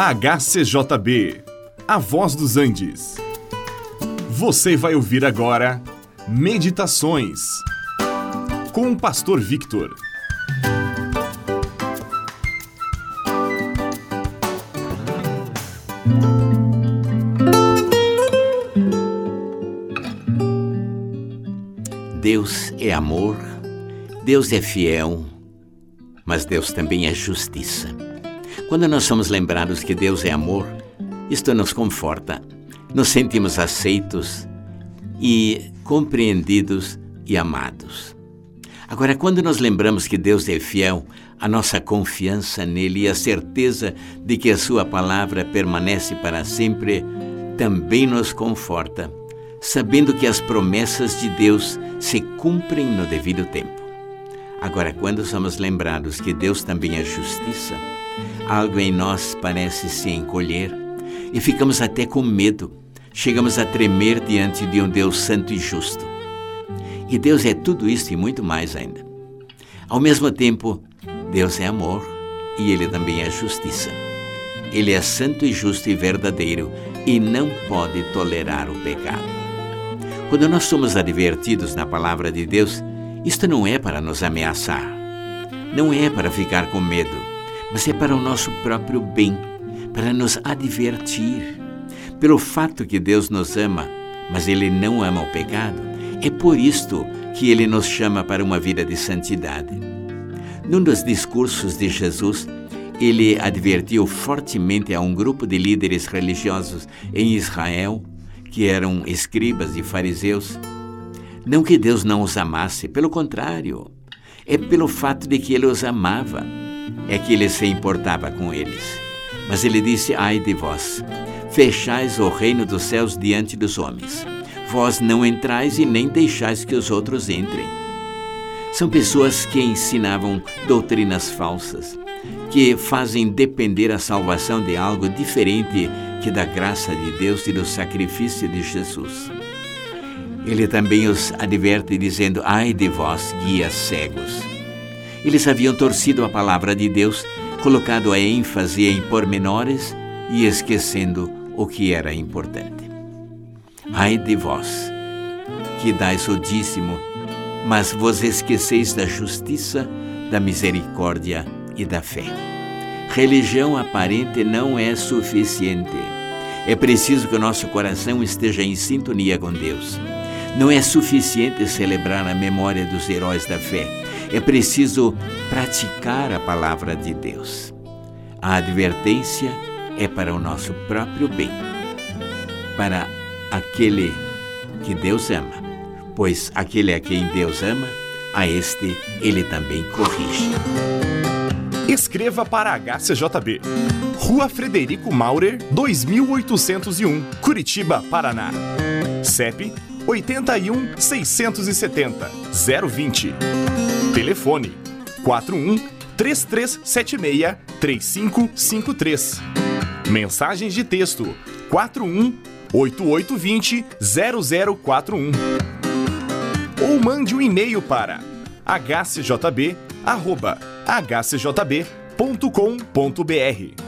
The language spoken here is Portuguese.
HCJB, A Voz dos Andes. Você vai ouvir agora Meditações com o Pastor Victor. Deus é amor, Deus é fiel, mas Deus também é justiça. Quando nós somos lembrados que Deus é amor, isto nos conforta, nos sentimos aceitos e compreendidos e amados. Agora, quando nós lembramos que Deus é fiel, a nossa confiança nele e a certeza de que a Sua palavra permanece para sempre também nos conforta, sabendo que as promessas de Deus se cumprem no devido tempo. Agora, quando somos lembrados que Deus também é justiça, algo em nós parece se encolher e ficamos até com medo. Chegamos a tremer diante de um Deus santo e justo. E Deus é tudo isso e muito mais ainda. Ao mesmo tempo, Deus é amor e Ele também é justiça. Ele é santo e justo e verdadeiro e não pode tolerar o pecado. Quando nós somos advertidos na palavra de Deus, isto não é para nos ameaçar, não é para ficar com medo mas é para o nosso próprio bem, para nos advertir. Pelo fato que Deus nos ama, mas Ele não ama o pecado, é por isto que Ele nos chama para uma vida de santidade. Num dos discursos de Jesus, ele advertiu fortemente a um grupo de líderes religiosos em Israel, que eram escribas e fariseus, não que Deus não os amasse, pelo contrário, é pelo fato de que ele os amava é que ele se importava com eles. Mas ele disse: Ai de vós, fechais o reino dos céus diante dos homens. Vós não entrais e nem deixais que os outros entrem. São pessoas que ensinavam doutrinas falsas, que fazem depender a salvação de algo diferente que da graça de Deus e do sacrifício de Jesus. Ele também os adverte dizendo: Ai de vós, guias cegos eles haviam torcido a palavra de Deus, colocado a ênfase em pormenores e esquecendo o que era importante. Ai de vós, que dais o dízimo, mas vos esqueceis da justiça, da misericórdia e da fé. Religião aparente não é suficiente. É preciso que o nosso coração esteja em sintonia com Deus. Não é suficiente celebrar a memória dos heróis da fé é preciso praticar a palavra de Deus. A advertência é para o nosso próprio bem, para aquele que Deus ama, pois aquele a quem Deus ama, a este ele também corrige. Escreva para HCJB. Rua Frederico Maurer, 2801, Curitiba, Paraná. CEP 81 670 020. Telefone 41 3376 3553. Mensagens de texto 41 8820 0041. Ou mande um e-mail para hcjb@hcjb.com.br.